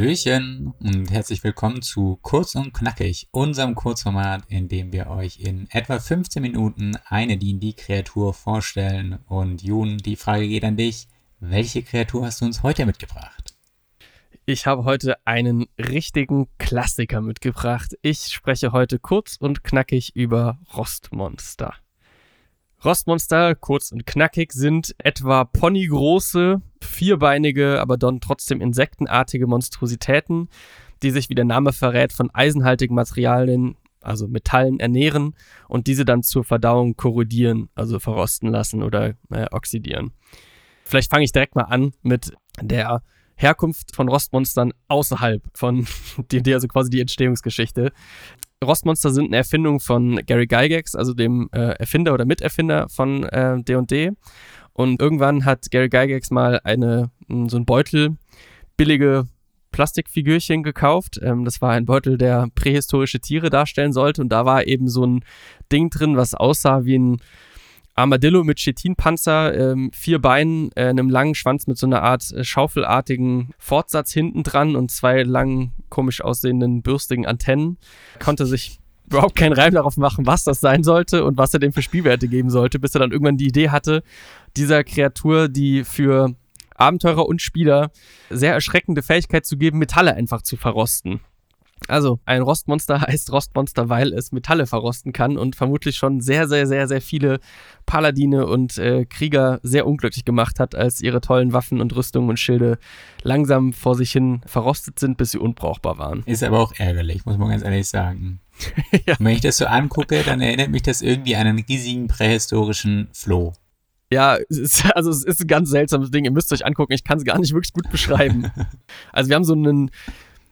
Hallöchen und herzlich willkommen zu Kurz und Knackig, unserem Kurzformat, in dem wir euch in etwa 15 Minuten eine D&D-Kreatur vorstellen. Und Jun, die Frage geht an dich. Welche Kreatur hast du uns heute mitgebracht? Ich habe heute einen richtigen Klassiker mitgebracht. Ich spreche heute kurz und knackig über Rostmonster. Rostmonster, kurz und knackig, sind etwa ponygroße, vierbeinige, aber dann trotzdem insektenartige Monstrositäten, die sich, wie der Name verrät, von eisenhaltigen Materialien, also Metallen, ernähren und diese dann zur Verdauung korrodieren, also verrosten lassen oder äh, oxidieren. Vielleicht fange ich direkt mal an mit der Herkunft von Rostmonstern außerhalb von D&D, also quasi die Entstehungsgeschichte. Rostmonster sind eine Erfindung von Gary Gygax, also dem äh, Erfinder oder Miterfinder von D&D. Äh, und irgendwann hat Gary Gygax mal eine, so ein Beutel billige Plastikfigürchen gekauft. Ähm, das war ein Beutel, der prähistorische Tiere darstellen sollte. Und da war eben so ein Ding drin, was aussah wie ein Armadillo mit Chitinpanzer, ähm, vier Beinen, äh, einem langen Schwanz mit so einer Art äh, schaufelartigen Fortsatz hinten dran und zwei langen, komisch aussehenden, bürstigen Antennen. Konnte sich überhaupt keinen Reim darauf machen, was das sein sollte und was er dem für Spielwerte geben sollte, bis er dann irgendwann die Idee hatte, dieser Kreatur, die für Abenteurer und Spieler sehr erschreckende Fähigkeit zu geben, Metalle einfach zu verrosten. Also, ein Rostmonster heißt Rostmonster, weil es Metalle verrosten kann und vermutlich schon sehr, sehr, sehr, sehr viele Paladine und äh, Krieger sehr unglücklich gemacht hat, als ihre tollen Waffen und Rüstungen und Schilde langsam vor sich hin verrostet sind, bis sie unbrauchbar waren. Ist aber auch ärgerlich, muss man ganz ehrlich sagen. ja. Wenn ich das so angucke, dann erinnert mich das irgendwie an einen riesigen prähistorischen Floh. Ja, es ist, also es ist ein ganz seltsames Ding. Ihr müsst euch angucken. Ich kann es gar nicht wirklich gut beschreiben. Also wir haben so einen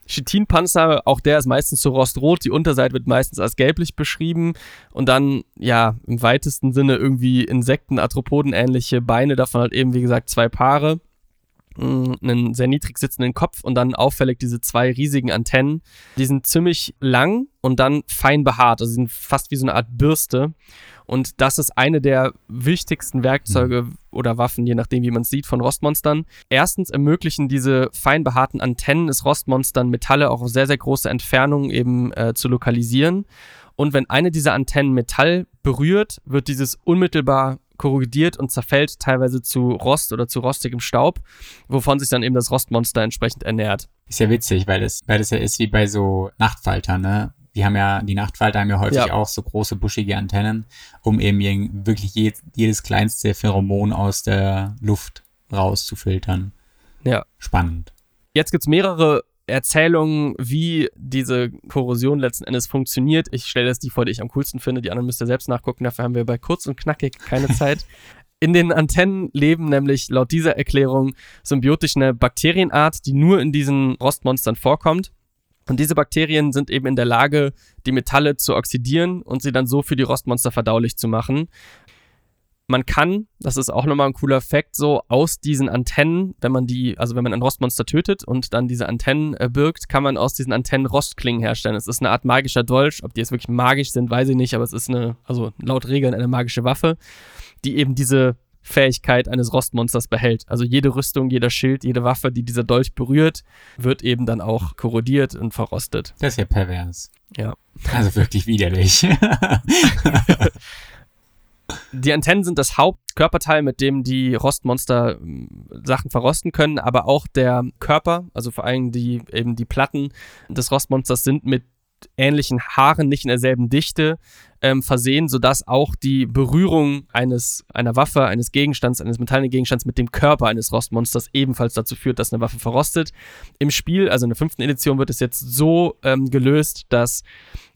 Chitinpanzer, auch der ist meistens so rostrot, die Unterseite wird meistens als gelblich beschrieben und dann, ja, im weitesten Sinne irgendwie Insekten, Arthropoden ähnliche Beine, davon halt eben, wie gesagt, zwei Paare, mm, einen sehr niedrig sitzenden Kopf und dann auffällig diese zwei riesigen Antennen. Die sind ziemlich lang und dann fein behaart, also sie sind fast wie so eine Art Bürste und das ist eine der wichtigsten Werkzeuge mhm. oder Waffen, je nachdem, wie man es sieht, von Rostmonstern. Erstens ermöglichen diese fein behaarten Antennen es Rostmonstern, Metalle auch auf sehr, sehr große Entfernungen eben äh, zu lokalisieren. Und wenn eine dieser Antennen Metall berührt, wird dieses unmittelbar korrodiert und zerfällt teilweise zu Rost oder zu rostigem Staub, wovon sich dann eben das Rostmonster entsprechend ernährt. Ist ja witzig, weil das, weil das ja ist wie bei so Nachtfaltern, ne? Die haben ja, die Nachtfalter haben ja häufig ja. auch so große buschige Antennen, um eben wirklich je, jedes kleinste Pheromon aus der Luft rauszufiltern. Ja. Spannend. Jetzt gibt es mehrere Erzählungen, wie diese Korrosion letzten Endes funktioniert. Ich stelle jetzt die vor, die ich am coolsten finde. Die anderen müsst ihr selbst nachgucken. Dafür haben wir bei kurz und knackig keine Zeit. In den Antennen leben nämlich laut dieser Erklärung symbiotisch eine Bakterienart, die nur in diesen Rostmonstern vorkommt. Und diese Bakterien sind eben in der Lage, die Metalle zu oxidieren und sie dann so für die Rostmonster verdaulich zu machen. Man kann, das ist auch nochmal ein cooler Fakt, so aus diesen Antennen, wenn man die, also wenn man ein Rostmonster tötet und dann diese Antennen äh, birgt, kann man aus diesen Antennen Rostklingen herstellen. Es ist eine Art magischer Dolch. Ob die jetzt wirklich magisch sind, weiß ich nicht, aber es ist eine, also laut Regeln eine magische Waffe, die eben diese Fähigkeit eines Rostmonsters behält. Also jede Rüstung, jeder Schild, jede Waffe, die dieser Dolch berührt, wird eben dann auch korrodiert und verrostet. Das ist ja pervers. Ja. Also wirklich widerlich. die Antennen sind das Hauptkörperteil, mit dem die Rostmonster hm, Sachen verrosten können, aber auch der Körper, also vor allem die eben die Platten des Rostmonsters sind mit ähnlichen Haaren, nicht in derselben Dichte, ähm, versehen, sodass auch die Berührung eines, einer Waffe, eines Gegenstands, eines metallenen Gegenstands mit dem Körper eines Rostmonsters ebenfalls dazu führt, dass eine Waffe verrostet. Im Spiel, also in der fünften Edition, wird es jetzt so ähm, gelöst, dass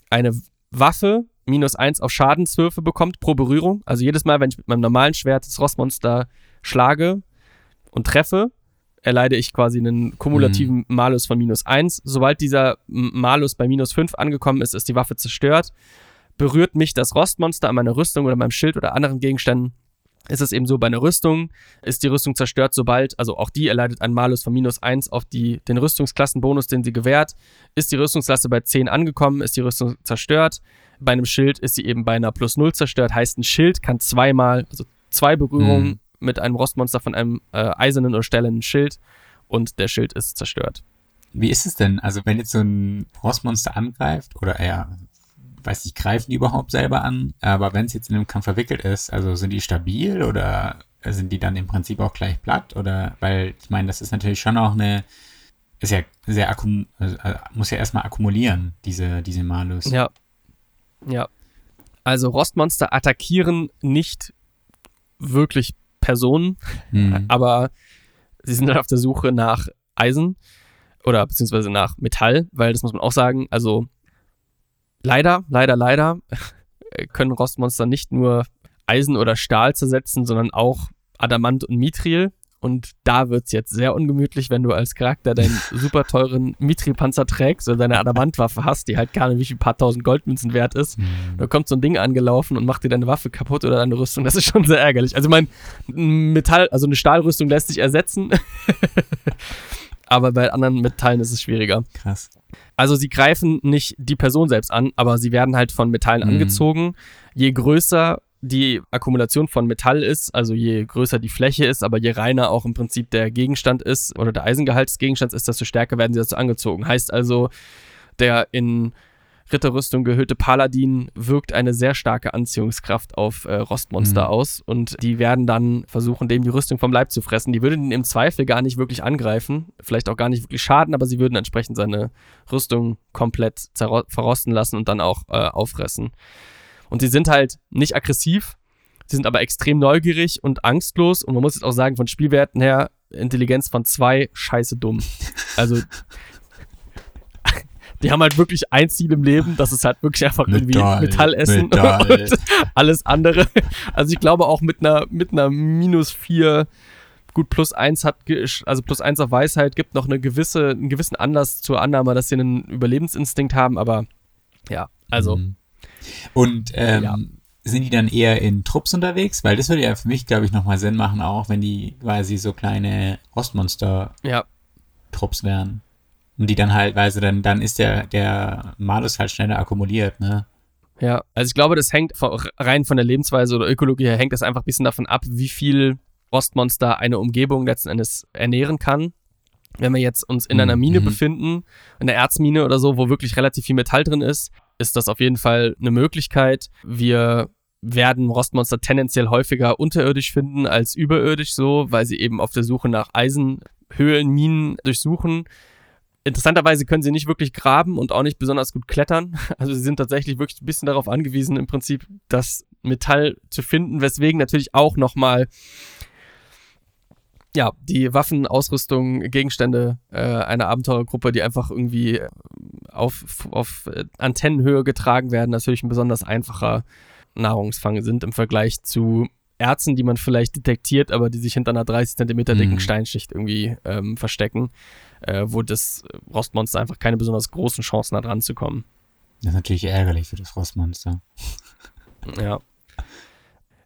eine Waffe minus eins auf Schadenswürfe bekommt pro Berührung. Also jedes Mal, wenn ich mit meinem normalen Schwert das Rostmonster schlage und treffe, erleide ich quasi einen kumulativen mhm. Malus von minus 1. Sobald dieser Malus bei minus 5 angekommen ist, ist die Waffe zerstört. Berührt mich das Rostmonster an meiner Rüstung oder meinem Schild oder anderen Gegenständen, ist es eben so, bei einer Rüstung ist die Rüstung zerstört, sobald, also auch die erleidet einen Malus von minus 1 auf die, den Rüstungsklassenbonus, den sie gewährt. Ist die Rüstungsklasse bei 10 angekommen, ist die Rüstung zerstört. Bei einem Schild ist sie eben bei einer plus 0 zerstört. Heißt, ein Schild kann zweimal, also zwei Berührungen mhm mit einem Rostmonster von einem äh, eisernen oder stählernen Schild und der Schild ist zerstört. Wie ist es denn? Also wenn jetzt so ein Frostmonster angreift, oder ja, weiß ich, greifen die überhaupt selber an? Aber wenn es jetzt in einem Kampf verwickelt ist, also sind die stabil oder sind die dann im Prinzip auch gleich platt? Oder weil ich meine, das ist natürlich schon auch eine, ist ja sehr akkum, also, muss ja erstmal akkumulieren, diese, diese Malus. Ja. Ja. Also Rostmonster attackieren nicht wirklich Personen, mhm. aber sie sind halt auf der Suche nach Eisen oder beziehungsweise nach Metall, weil das muss man auch sagen, also leider, leider, leider können Rostmonster nicht nur Eisen oder Stahl zersetzen, sondern auch Adamant und Mithril. Und da wird es jetzt sehr ungemütlich, wenn du als Charakter deinen super teuren Mithril-Panzer trägst oder deine Adamantwaffe hast, die halt gar nicht wie viel paar tausend Goldmünzen wert ist. Mhm. Da kommt so ein Ding angelaufen und macht dir deine Waffe kaputt oder deine Rüstung. Das ist schon sehr ärgerlich. Also mein Metall, also eine Stahlrüstung lässt sich ersetzen. aber bei anderen Metallen ist es schwieriger. Krass. Also sie greifen nicht die Person selbst an, aber sie werden halt von Metallen mhm. angezogen. Je größer die Akkumulation von Metall ist, also je größer die Fläche ist, aber je reiner auch im Prinzip der Gegenstand ist oder der Eisengehalt des Gegenstands ist, desto stärker werden sie dazu angezogen. Heißt also, der in Ritterrüstung gehüllte Paladin wirkt eine sehr starke Anziehungskraft auf äh, Rostmonster mhm. aus und die werden dann versuchen, dem die Rüstung vom Leib zu fressen. Die würden ihn im Zweifel gar nicht wirklich angreifen, vielleicht auch gar nicht wirklich schaden, aber sie würden entsprechend seine Rüstung komplett verrosten lassen und dann auch äh, auffressen. Und sie sind halt nicht aggressiv, sie sind aber extrem neugierig und angstlos. Und man muss jetzt auch sagen, von Spielwerten her, Intelligenz von zwei, scheiße dumm. Also, die haben halt wirklich ein Ziel im Leben, das ist halt wirklich einfach Metall, irgendwie Metall essen Metall. und alles andere. Also ich glaube auch mit einer, mit einer minus vier gut, plus eins hat, also plus eins auf Weisheit gibt noch eine gewisse, einen gewissen Anlass zur Annahme, dass sie einen Überlebensinstinkt haben, aber ja, also mhm. Und ähm, ja. sind die dann eher in Trupps unterwegs? Weil das würde ja für mich, glaube ich, nochmal Sinn machen, auch wenn die quasi so kleine Rostmonster-Trupps ja. wären. Und die dann halt, weil sie dann, dann ist der, der Malus halt schneller akkumuliert, ne? Ja, also ich glaube, das hängt rein von der Lebensweise oder Ökologie her, hängt das einfach ein bisschen davon ab, wie viel Rostmonster eine Umgebung letzten Endes ernähren kann. Wenn wir jetzt uns in einer Mine mhm. befinden, in der Erzmine oder so, wo wirklich relativ viel Metall drin ist, ist das auf jeden Fall eine Möglichkeit. Wir werden Rostmonster tendenziell häufiger unterirdisch finden als überirdisch so, weil sie eben auf der Suche nach Eisenhöhlen, Minen durchsuchen. Interessanterweise können sie nicht wirklich graben und auch nicht besonders gut klettern. Also sie sind tatsächlich wirklich ein bisschen darauf angewiesen, im Prinzip das Metall zu finden, weswegen natürlich auch nochmal ja, die Waffen, Ausrüstung, Gegenstände äh, einer Abenteurergruppe, die einfach irgendwie äh, auf, auf äh, Antennenhöhe getragen werden, natürlich ein besonders einfacher Nahrungsfang sind im Vergleich zu Erzen, die man vielleicht detektiert, aber die sich hinter einer 30 Zentimeter dicken mhm. Steinschicht irgendwie ähm, verstecken, äh, wo das Rostmonster einfach keine besonders großen Chancen hat, ranzukommen. Das ist natürlich ärgerlich für das Rostmonster. Ja.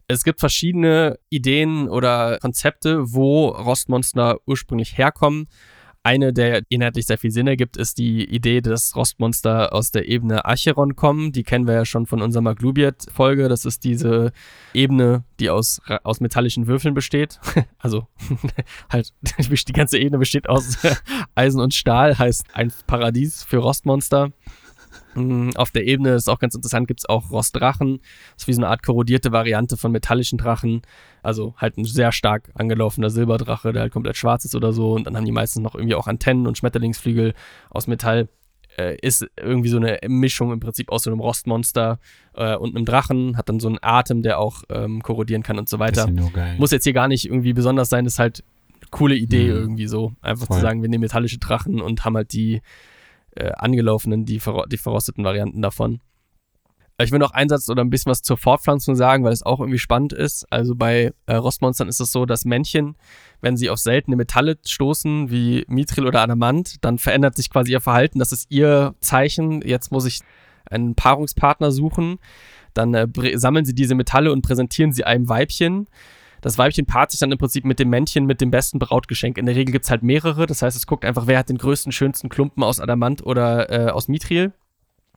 Es gibt verschiedene Ideen oder Konzepte, wo Rostmonster ursprünglich herkommen. Eine, der inhaltlich sehr viel Sinn ergibt, ist die Idee, dass Rostmonster aus der Ebene Acheron kommen. Die kennen wir ja schon von unserer Maglubiet-Folge. Das ist diese Ebene, die aus, aus metallischen Würfeln besteht. also halt, die ganze Ebene besteht aus Eisen und Stahl, heißt ein Paradies für Rostmonster. Mm, auf der Ebene ist auch ganz interessant, gibt es auch Rostdrachen. Das ist wie so eine Art korrodierte Variante von metallischen Drachen. Also halt ein sehr stark angelaufener Silberdrache, der halt komplett schwarz ist oder so. Und dann haben die meistens noch irgendwie auch Antennen und Schmetterlingsflügel aus Metall. Äh, ist irgendwie so eine Mischung im Prinzip aus so einem Rostmonster äh, und einem Drachen. Hat dann so einen Atem, der auch ähm, korrodieren kann und so weiter. Muss jetzt hier gar nicht irgendwie besonders sein, ist halt eine coole Idee mhm. irgendwie so. Einfach Voll. zu sagen, wir nehmen metallische Drachen und haben halt die äh, angelaufenen, die, die verrosteten Varianten davon. Ich will noch einen Satz oder ein bisschen was zur Fortpflanzung sagen, weil es auch irgendwie spannend ist. Also bei äh, Rostmonstern ist es so, dass Männchen, wenn sie auf seltene Metalle stoßen, wie Mithril oder Adamant, dann verändert sich quasi ihr Verhalten. Das ist ihr Zeichen. Jetzt muss ich einen Paarungspartner suchen. Dann äh, sammeln sie diese Metalle und präsentieren sie einem Weibchen. Das Weibchen paart sich dann im Prinzip mit dem Männchen mit dem besten Brautgeschenk. In der Regel gibt es halt mehrere. Das heißt, es guckt einfach, wer hat den größten, schönsten Klumpen aus Adamant oder äh, aus Mithril.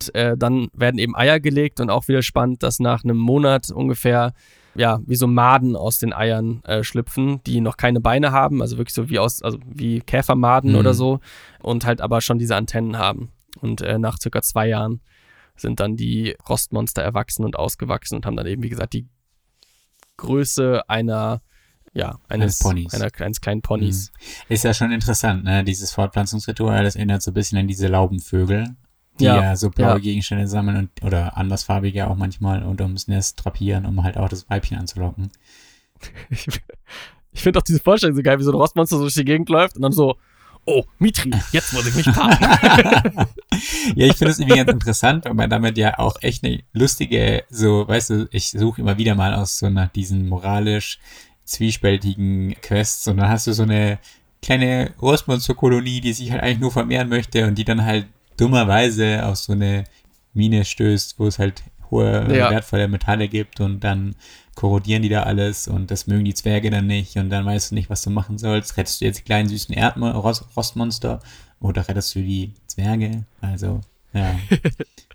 Und, äh, dann werden eben Eier gelegt und auch wieder spannend, dass nach einem Monat ungefähr ja, wie so Maden aus den Eiern äh, schlüpfen, die noch keine Beine haben, also wirklich so wie aus, also wie Käfermaden Mhm. oder so und halt aber schon diese Antennen haben. Und äh, nach circa zwei Jahren sind dann die Rostmonster erwachsen und ausgewachsen und haben dann eben, wie gesagt, die Größe einer, ja, eines, Eines Ponys. Einer, eines kleinen Ponys. Ist ja schon interessant, ne? Dieses Fortpflanzungsritual, das erinnert so ein bisschen an diese Laubenvögel, die ja, Ja, so blaue ja. Gegenstände sammeln und oder andersfarbige auch manchmal und ums Nest drapieren, um halt auch das Weibchen anzulocken. Ich, ich finde auch diese Vorstellung so geil, wie so ein Rostmonster so durch die Gegend läuft und dann so, oh, Mitri, jetzt muss ich mich paaren. ja, ich finde es irgendwie ganz interessant, weil man damit ja auch echt eine lustige, so, weißt du, ich suche immer wieder mal aus so nach diesen moralisch zwiespältigen Quests und dann hast du so eine kleine Rostmonsterkolonie, die sich halt eigentlich nur vermehren möchte und die dann halt dummerweise auf so eine Mine stößt, wo es halt hohe, Ja. wertvolle Metalle gibt und dann korrodieren die da alles und das mögen die Zwerge dann nicht und dann weißt du nicht, was du machen sollst. Rettest du jetzt die kleinen süßen Erdmo Rost Rostmonster oder rettest du die Zwerge? Also, ja.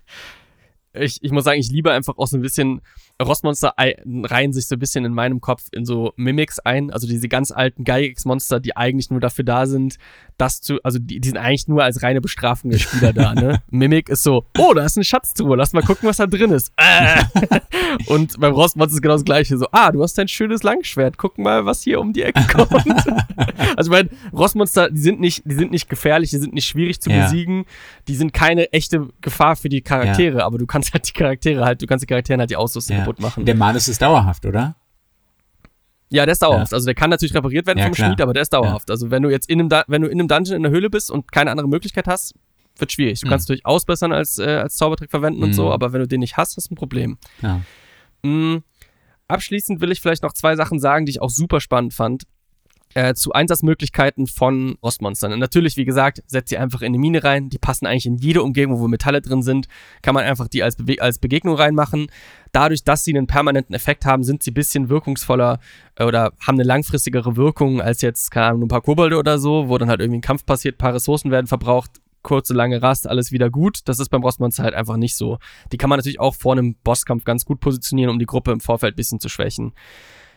ich, ich muss sagen, ich liebe einfach auch so ein bisschen, Rostmonster ei- reihen sich so ein bisschen in meinem Kopf in so Mimics ein, also diese ganz alten Gygax-Monster, die eigentlich nur dafür da sind, das zu, also die, die sind eigentlich nur als reine Bestrafung der Spieler da, ne? Mimic ist so, oh, da ist eine Schatztruhe, lass mal gucken, was da drin ist. Äh. Und beim Rostmonster ist genau das gleiche, so, ah, du hast dein schönes Langschwert, guck mal, was hier um die Ecke kommt. also ich meine, Rostmonster, die sind nicht, die sind nicht gefährlich, die sind nicht schwierig zu Ja. besiegen, die sind keine echte Gefahr für die Charaktere, aber du kannst halt die Charaktere halt, du kannst die Charakteren halt die Ausrüstung ja. kaputt machen. Der Manus ist dauerhaft, oder? ja, der ist dauerhaft. Also der kann natürlich repariert werden Ja, vom klar. Schmied, aber der ist dauerhaft. Also wenn du jetzt in einem, du in einem Dungeon in der Höhle bist und keine andere Möglichkeit hast, wird schwierig. Du Hm. kannst natürlich ausbessern als, äh, als Zaubertrick verwenden und so, Hm. aber wenn du den nicht hast, hast du ein Problem. Ja. Mm, Abschließend will ich vielleicht noch zwei Sachen sagen, die ich auch super spannend fand. Äh, zu Einsatzmöglichkeiten von Rostmonstern. Und natürlich, wie gesagt, setzt sie einfach in eine Mine rein. Die passen eigentlich in jede Umgebung, wo Metalle drin sind. Kann man einfach die als, Bewe als Begegnung reinmachen. Dadurch, dass sie einen permanenten Effekt haben, sind sie ein bisschen wirkungsvoller äh, oder haben eine langfristigere Wirkung als jetzt, keine Ahnung, ein paar Kobolde oder so, wo dann halt irgendwie ein Kampf passiert, ein paar Ressourcen werden verbraucht, kurze, lange Rast, alles wieder gut. Das ist beim Rostmonster halt einfach nicht so. Die kann man natürlich auch vor einem Bosskampf ganz gut positionieren, um die Gruppe im Vorfeld ein bisschen zu schwächen.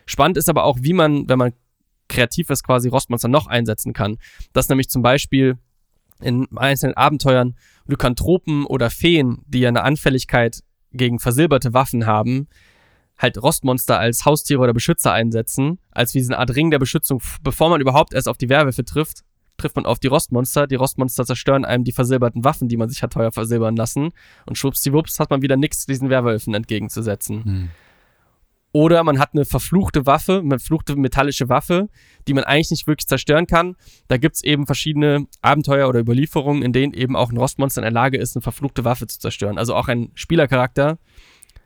Spannend ist aber auch, wie man, wenn man kreativ ist, quasi Rostmonster noch einsetzen kann. Das nämlich zum Beispiel in einzelnen Abenteuern Lykanthropen oder Feen, die ja eine Anfälligkeit gegen versilberte Waffen haben, halt Rostmonster als Haustiere oder Beschützer einsetzen, als wie so eine Art Ring der Beschützung, bevor man überhaupt erst auf die Werwölfe trifft, trifft man auf die Rostmonster. Die Rostmonster zerstören einem die versilberten Waffen, die man sich hat teuer versilbern lassen. Und schwuppsdiwupps hat man wieder nichts diesen Werwölfen entgegenzusetzen. Hm. Oder man hat eine verfluchte Waffe, eine verfluchte metallische Waffe, die man eigentlich nicht wirklich zerstören kann. Da gibt es eben verschiedene Abenteuer oder Überlieferungen, in denen eben auch ein Rostmonster in der Lage ist, eine verfluchte Waffe zu zerstören. Also auch ein Spielercharakter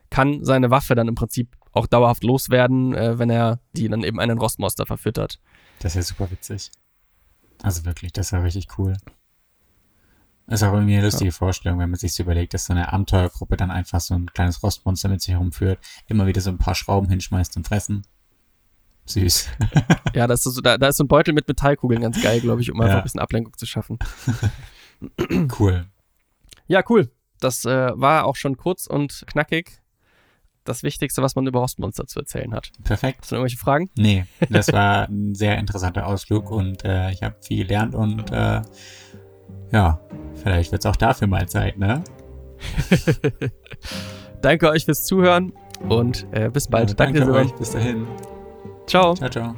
kann seine Waffe dann im Prinzip auch dauerhaft loswerden, äh, wenn er die dann eben einen Rostmonster verfüttert. Das ist ja super witzig. Also wirklich, das ist richtig cool. Das ist auch irgendwie eine lustige Vorstellung, wenn man sich so überlegt, dass so eine Abenteuergruppe dann einfach so ein kleines Rostmonster mit sich herumführt, immer wieder so ein paar Schrauben hinschmeißt und fressen. Süß. Ja, das ist so, da, da ist so ein Beutel mit Metallkugeln ganz geil, glaube ich, um einfach Ja. ein bisschen Ablenkung zu schaffen. cool. Ja, cool. Das äh, war auch schon kurz und knackig. Das Wichtigste, was man über Rostmonster zu erzählen hat. Perfekt. Hast du irgendwelche Fragen? Nee, das war ein sehr interessanter Ausflug und äh, ich habe viel gelernt und äh, ja, vielleicht wird es auch dafür mal Zeit, ne? Danke euch fürs Zuhören und äh, bis bald. Ja, danke, danke euch. Bis dahin. Ciao. Ciao, ciao.